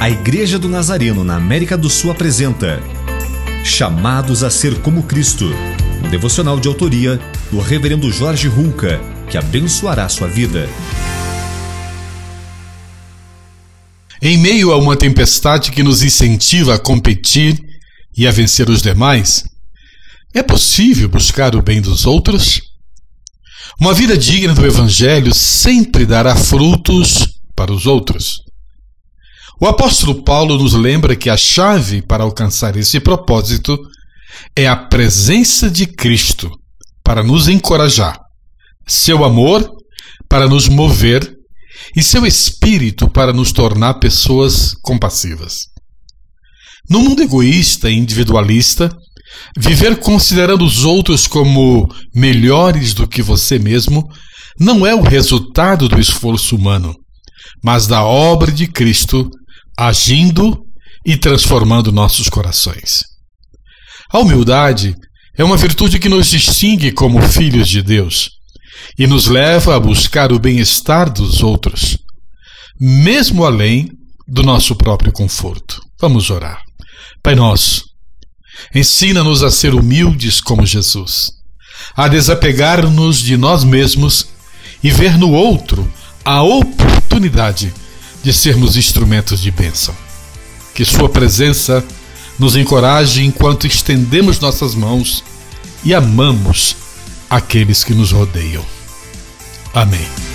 A Igreja do Nazareno na América do Sul apresenta Chamados a Ser como Cristo, um devocional de autoria do Reverendo Jorge Hulka, que abençoará sua vida. Em meio a uma tempestade que nos incentiva a competir e a vencer os demais, é possível buscar o bem dos outros? Uma vida digna do Evangelho sempre dará frutos para os outros. O apóstolo Paulo nos lembra que a chave para alcançar esse propósito é a presença de Cristo para nos encorajar, seu amor para nos mover e seu espírito para nos tornar pessoas compassivas. No mundo egoísta e individualista, viver considerando os outros como melhores do que você mesmo não é o resultado do esforço humano, mas da obra de Cristo agindo e transformando nossos corações. A humildade é uma virtude que nos distingue como filhos de Deus e nos leva a buscar o bem-estar dos outros, mesmo além do nosso próprio conforto. Vamos orar. Pai nosso, ensina-nos a ser humildes como Jesus, a desapegar-nos de nós mesmos e ver no outro a oportunidade de sermos instrumentos de bênção. Que Sua presença nos encoraje enquanto estendemos nossas mãos e amamos aqueles que nos rodeiam. Amém.